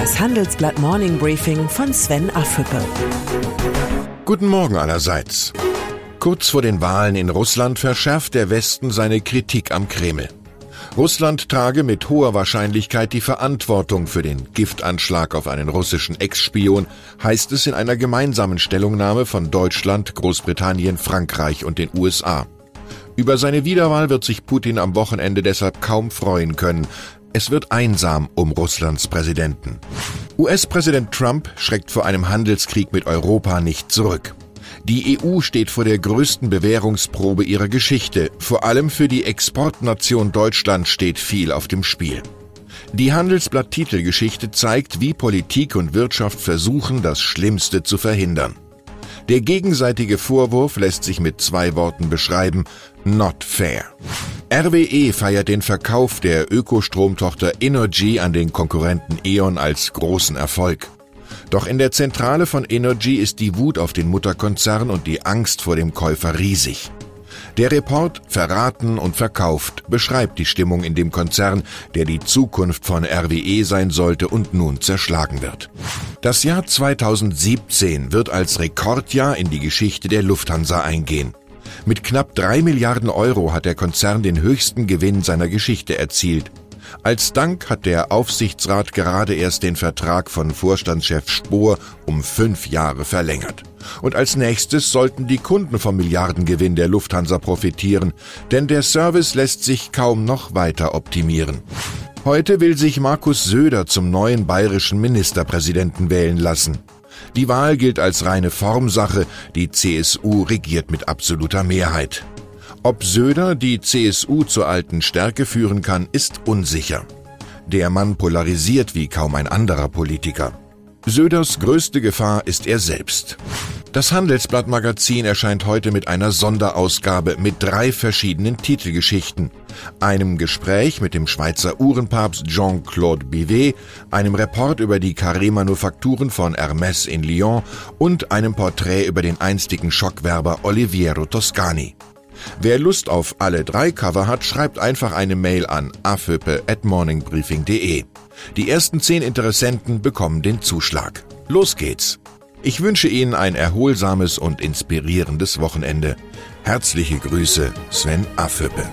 Das Handelsblatt Morning Briefing von Sven Affüppe. Guten Morgen allerseits. Kurz vor den Wahlen in Russland verschärft der Westen seine Kritik am Kreml. Russland trage mit hoher Wahrscheinlichkeit die Verantwortung für den Giftanschlag auf einen russischen Ex-Spion, heißt es in einer gemeinsamen Stellungnahme von Deutschland, Großbritannien, Frankreich und den USA. Über seine Wiederwahl wird sich Putin am Wochenende deshalb kaum freuen können. Es wird einsam um Russlands Präsidenten. US-Präsident Trump schreckt vor einem Handelskrieg mit Europa nicht zurück. Die EU steht vor der größten Bewährungsprobe ihrer Geschichte. Vor allem für die Exportnation Deutschland steht viel auf dem Spiel. Die Handelsblatt-Titelgeschichte zeigt, wie Politik und Wirtschaft versuchen, das Schlimmste zu verhindern. Der gegenseitige Vorwurf lässt sich mit zwei Worten beschreiben, not fair. RWE feiert den Verkauf der Ökostromtochter Energy an den Konkurrenten E.ON als großen Erfolg. Doch in der Zentrale von Energy ist die Wut auf den Mutterkonzern und die Angst vor dem Käufer riesig. Der Report Verraten und Verkauft beschreibt die Stimmung in dem Konzern, der die Zukunft von RWE sein sollte und nun zerschlagen wird. Das Jahr 2017 wird als Rekordjahr in die Geschichte der Lufthansa eingehen. Mit knapp drei Milliarden Euro hat der Konzern den höchsten Gewinn seiner Geschichte erzielt. Als Dank hat der Aufsichtsrat gerade erst den Vertrag von Vorstandschef Spohr um fünf Jahre verlängert. Und als nächstes sollten die Kunden vom Milliardengewinn der Lufthansa profitieren, denn der Service lässt sich kaum noch weiter optimieren. Heute will sich Markus Söder zum neuen bayerischen Ministerpräsidenten wählen lassen. Die Wahl gilt als reine Formsache, die CSU regiert mit absoluter Mehrheit. Ob Söder die CSU zur alten Stärke führen kann, ist unsicher. Der Mann polarisiert wie kaum ein anderer Politiker. Söders größte Gefahr ist er selbst. Das Handelsblatt-Magazin erscheint heute mit einer Sonderausgabe mit drei verschiedenen Titelgeschichten. Einem Gespräch mit dem Schweizer Uhrenpapst Jean-Claude Bivet, einem Report über die Carré-Manufakturen von Hermès in Lyon und einem Porträt über den einstigen Schockwerber Oliviero Toscani. Wer Lust auf alle drei Cover hat, schreibt einfach eine Mail an aföpe@morningbriefing.de. Die ersten zehn Interessenten bekommen den Zuschlag. Los geht's! Ich wünsche Ihnen ein erholsames und inspirierendes Wochenende. Herzliche Grüße, Sven Affüppe.